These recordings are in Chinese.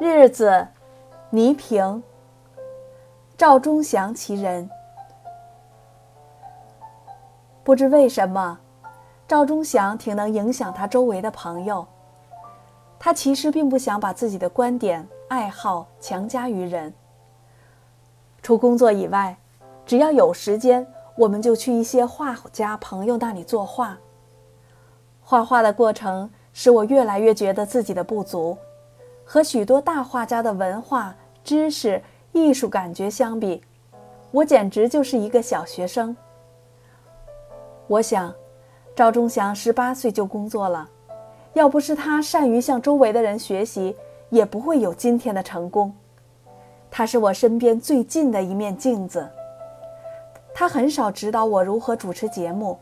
日子，倪萍。赵忠祥其人。不知为什么，赵忠祥挺能影响他周围的朋友。他其实并不想把自己的观点、爱好强加于人。除工作以外，只要有时间，我们就去一些画家朋友那里作画。画画的过程使我越来越觉得自己的不足，和许多大画家的文化知识。艺术感觉相比，我简直就是一个小学生。我想，赵忠祥十八岁就工作了，要不是他善于向周围的人学习，也不会有今天的成功。他是我身边最近的一面镜子。他很少指导我如何主持节目，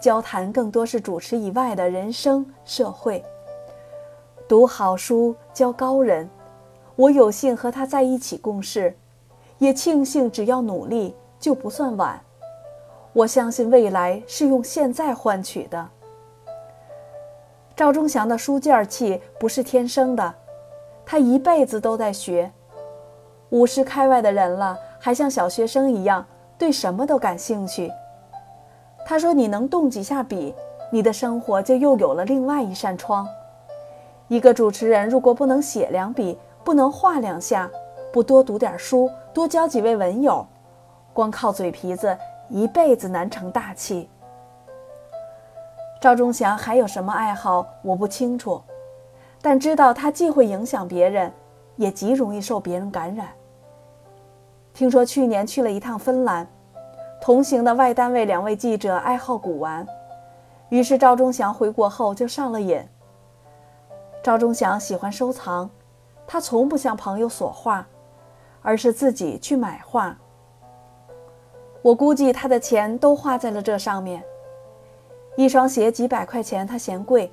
交谈更多是主持以外的人生社会。读好书，教高人。我有幸和他在一起共事，也庆幸只要努力就不算晚。我相信未来是用现在换取的。赵忠祥的书卷气不是天生的，他一辈子都在学。五十开外的人了，还像小学生一样对什么都感兴趣。他说：“你能动几下笔，你的生活就又有了另外一扇窗。”一个主持人如果不能写两笔，不能画两下，不多读点书，多交几位文友，光靠嘴皮子一辈子难成大器。赵忠祥还有什么爱好，我不清楚，但知道他既会影响别人，也极容易受别人感染。听说去年去了一趟芬兰，同行的外单位两位记者爱好古玩，于是赵忠祥回国后就上了瘾。赵忠祥喜欢收藏。他从不向朋友索画，而是自己去买画。我估计他的钱都花在了这上面。一双鞋几百块钱，他嫌贵；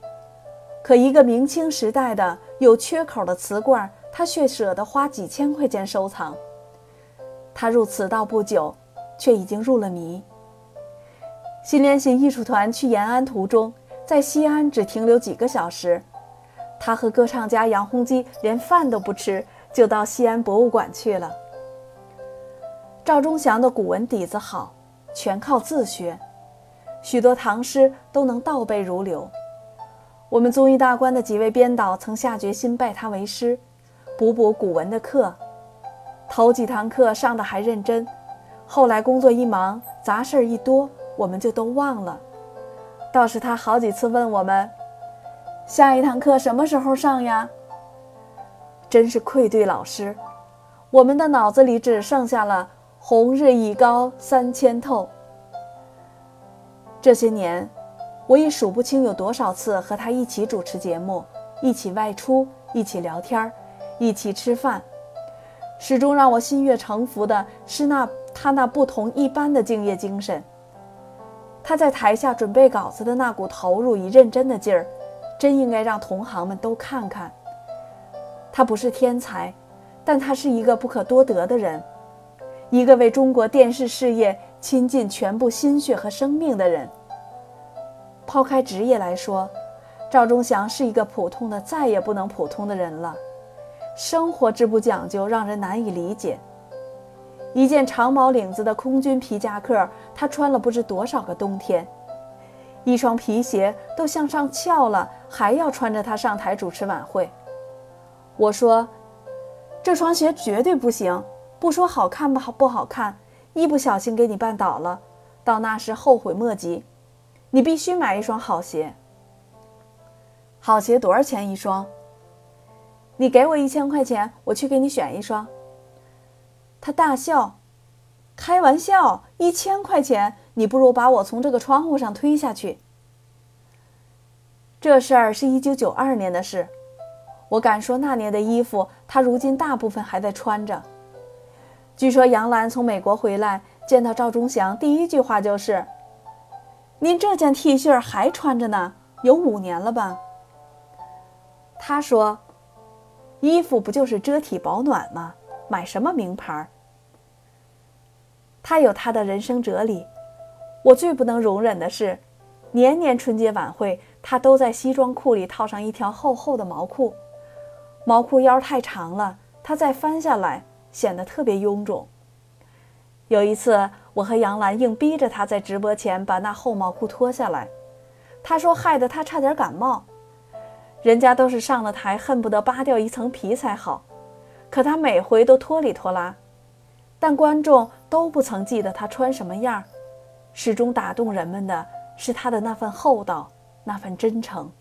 可一个明清时代的有缺口的瓷罐，他却舍得花几千块钱收藏。他入此道不久，却已经入了迷。新联系艺术团去延安途中，在西安只停留几个小时。他和歌唱家杨洪基连饭都不吃，就到西安博物馆去了。赵忠祥的古文底子好，全靠自学，许多唐诗都能倒背如流。我们综艺大观的几位编导曾下决心拜他为师，补补古文的课。头几堂课上的还认真，后来工作一忙，杂事儿一多，我们就都忘了。倒是他好几次问我们。下一堂课什么时候上呀？真是愧对老师，我们的脑子里只剩下了“红日已高三千透”。这些年，我已数不清有多少次和他一起主持节目，一起外出，一起聊天，一起吃饭。始终让我心悦诚服的是那他那不同一般的敬业精神。他在台下准备稿子的那股投入与认真的劲儿。真应该让同行们都看看。他不是天才，但他是一个不可多得的人，一个为中国电视事业倾尽全部心血和生命的人。抛开职业来说，赵忠祥是一个普通的再也不能普通的人了。生活之不讲究，让人难以理解。一件长毛领子的空军皮夹克，他穿了不知多少个冬天。一双皮鞋都向上翘了，还要穿着它上台主持晚会。我说：“这双鞋绝对不行，不说好看不好不好看，一不小心给你绊倒了，到那时后悔莫及。你必须买一双好鞋。好鞋多少钱一双？你给我一千块钱，我去给你选一双。”他大笑：“开玩笑，一千块钱。”你不如把我从这个窗户上推下去。这事儿是一九九二年的事，我敢说那年的衣服他如今大部分还在穿着。据说杨澜从美国回来见到赵忠祥，第一句话就是：“您这件 T 恤还穿着呢，有五年了吧？”他说：“衣服不就是遮体保暖吗？买什么名牌？”他有他的人生哲理。我最不能容忍的是，年年春节晚会，他都在西装裤里套上一条厚厚的毛裤。毛裤腰太长了，他再翻下来显得特别臃肿。有一次，我和杨澜硬逼着他在直播前把那厚毛裤脱下来，他说害得他差点感冒。人家都是上了台恨不得扒掉一层皮才好，可他每回都拖里拖拉。但观众都不曾记得他穿什么样，始终打动人们的是他的那份厚道，那份真诚。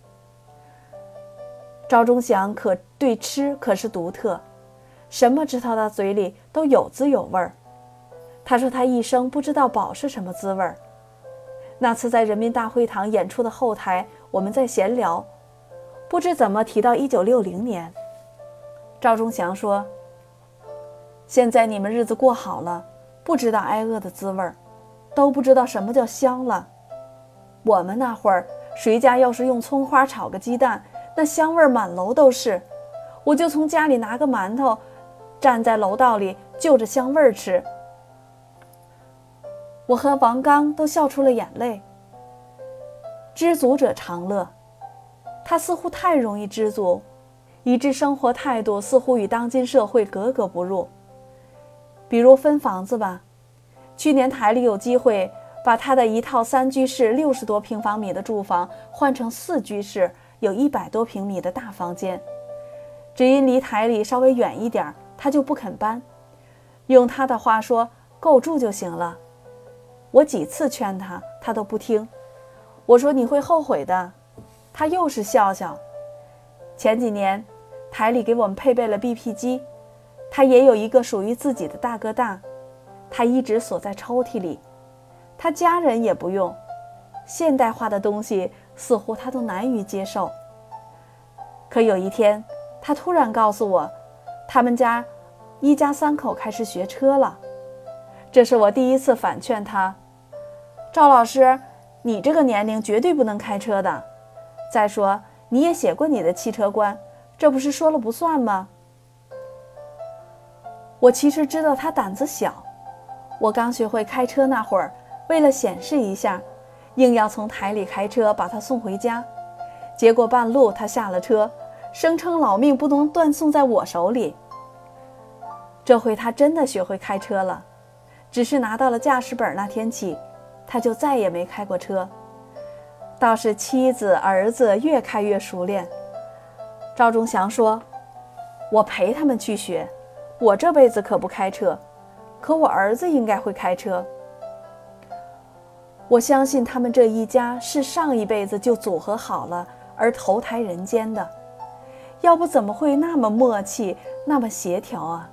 赵忠祥可对吃可是独特，什么吃到他嘴里都有滋有味儿。他说他一生不知道饱是什么滋味儿。那次在人民大会堂演出的后台，我们在闲聊，不知怎么提到一九六零年，赵忠祥说。现在你们日子过好了，不知道挨饿的滋味儿，都不知道什么叫香了。我们那会儿，谁家要是用葱花炒个鸡蛋，那香味儿满楼都是。我就从家里拿个馒头，站在楼道里就着香味儿吃。我和王刚都笑出了眼泪。知足者常乐，他似乎太容易知足，以致生活态度似乎与当今社会格格不入。比如分房子吧，去年台里有机会把他的一套三居室、六十多平方米的住房换成四居室、有一百多平米的大房间，只因离台里稍微远一点，他就不肯搬。用他的话说，够住就行了。我几次劝他，他都不听。我说你会后悔的，他又是笑笑。前几年，台里给我们配备了 BP 机。他也有一个属于自己的大哥大，他一直锁在抽屉里，他家人也不用，现代化的东西似乎他都难于接受。可有一天，他突然告诉我，他们家一家三口开始学车了。这是我第一次反劝他：“赵老师，你这个年龄绝对不能开车的。再说你也写过你的汽车观，这不是说了不算吗？”我其实知道他胆子小，我刚学会开车那会儿，为了显示一下，硬要从台里开车把他送回家，结果半路他下了车，声称老命不能断送在我手里。这回他真的学会开车了，只是拿到了驾驶本那天起，他就再也没开过车，倒是妻子儿子越开越熟练。赵忠祥说：“我陪他们去学。”我这辈子可不开车，可我儿子应该会开车。我相信他们这一家是上一辈子就组合好了而投胎人间的，要不怎么会那么默契、那么协调啊？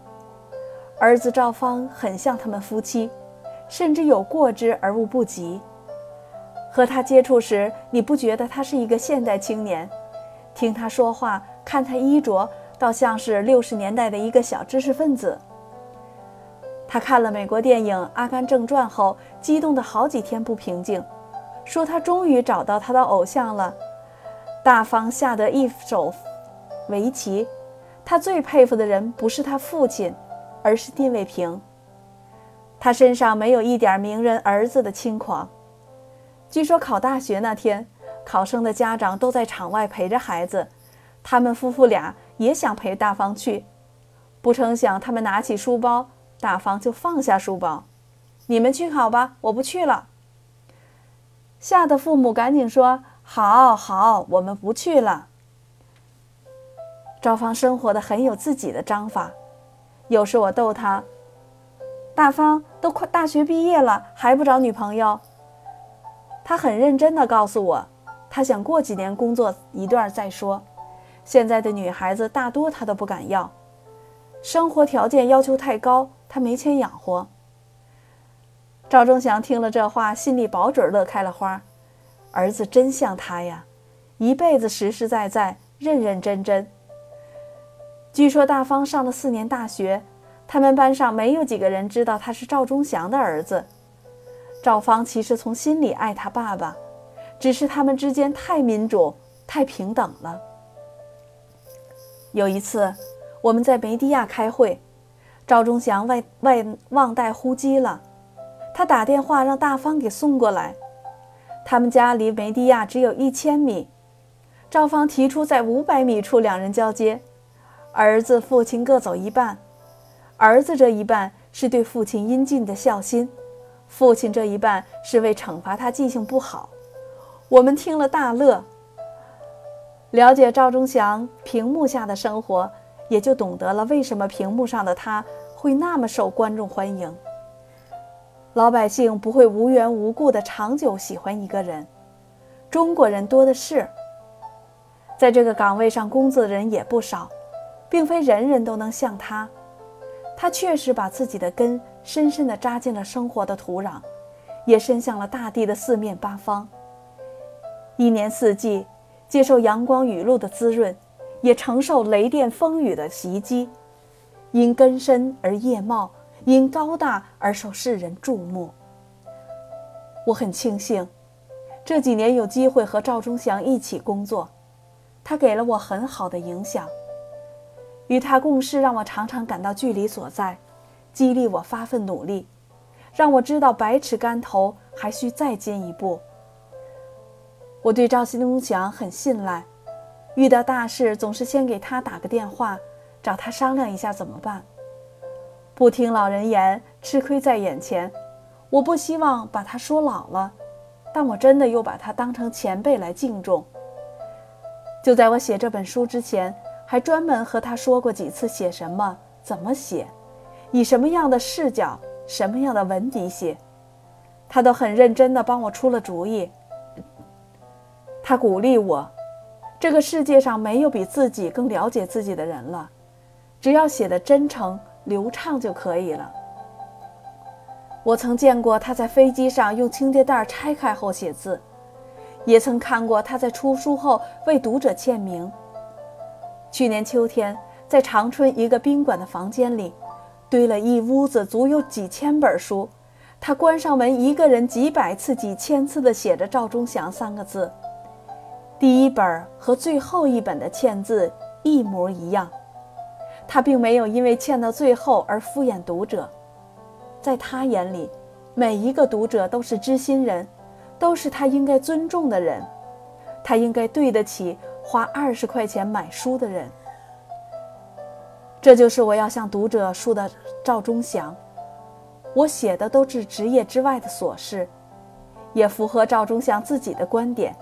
儿子赵芳很像他们夫妻，甚至有过之而无不及。和他接触时，你不觉得他是一个现代青年？听他说话，看他衣着。倒像是六十年代的一个小知识分子。他看了美国电影《阿甘正传》后，激动的好几天不平静，说他终于找到他的偶像了。大方下得一手围棋，他最佩服的人不是他父亲，而是丁卫平。他身上没有一点名人儿子的轻狂。据说考大学那天，考生的家长都在场外陪着孩子，他们夫妇俩。也想陪大方去，不成想他们拿起书包，大方就放下书包。你们去考吧，我不去了。吓得父母赶紧说：“好好，我们不去了。”赵芳生活的很有自己的章法，有时我逗他：“大方都快大学毕业了，还不找女朋友？”他很认真的告诉我，他想过几年工作一段再说。现在的女孩子大多他都不敢要，生活条件要求太高，他没钱养活。赵忠祥听了这话，心里保准乐开了花，儿子真像他呀，一辈子实实在在、认认真真。据说大方上了四年大学，他们班上没有几个人知道他是赵忠祥的儿子。赵芳其实从心里爱他爸爸，只是他们之间太民主、太平等了。有一次，我们在梅地亚开会，赵忠祥外外忘带呼机了，他打电话让大方给送过来。他们家离梅地亚只有一千米，赵芳提出在五百米处两人交接，儿子、父亲各走一半。儿子这一半是对父亲应尽的孝心，父亲这一半是为惩罚他记性不好。我们听了大乐。了解赵忠祥屏幕下的生活，也就懂得了为什么屏幕上的他会那么受观众欢迎。老百姓不会无缘无故的长久喜欢一个人，中国人多的是。在这个岗位上工作的人也不少，并非人人都能像他。他确实把自己的根深深地扎进了生活的土壤，也伸向了大地的四面八方。一年四季，接受阳光雨露的滋润，也承受雷电风雨的袭击。因根深而叶茂，因高大而受世人注目。我很庆幸，这几年有机会和赵忠祥一起工作。他给了我很好的影响，与他共事让我常常感到距离所在，激励我发奋努力，让我知道百尺竿头还需再进一步。我对赵新忠祥很信赖，遇到大事总是先给他打个电话，找他商量一下怎么办。不听老人言，吃亏在眼前。我不希望把他说老了，但我真的又把他当成前辈来敬重。就在我写这本书之前，还专门和他说过几次写什么、怎么写，以什么样的视角、什么样的文笔写，他都很认真地帮我出了主意。他鼓励我：“这个世界上没有比自己更了解自己的人了，只要写的真诚、流畅就可以了。”我曾见过他在飞机上用清洁袋拆开后写字。也曾看过他在出书后为读者签名。去年秋天，在长春一个宾馆的房间里，堆了一屋子足有几千本书。他关上门，一个人几百次、几千次地写着“赵忠祥”三个字。第一本和最后一本的签字一模一样。他并没有因为欠到最后而敷衍读者，在他眼里，每一个读者都是知心人。都是他应该尊重的人，他应该对得起花二十块钱买书的人。这就是我要向读者说的赵忠祥。我写的都是职业之外的琐事，也符合赵忠祥自己的观点。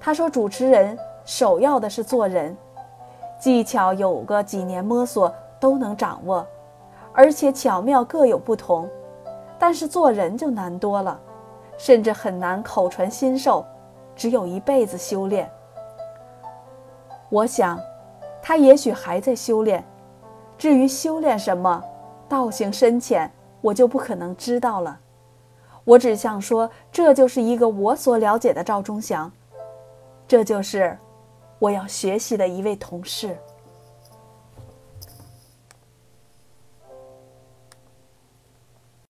他说，主持人首要的是做人，技巧有个几年摸索都能掌握，而且巧妙各有不同，但是做人就难多了。甚至很难口传心授，只有一辈子修炼。我想，他也许还在修炼。至于修炼什么，道行深浅，我就不可能知道了。我只想说，这就是一个我所了解的赵忠祥，这就是我要学习的一位同事。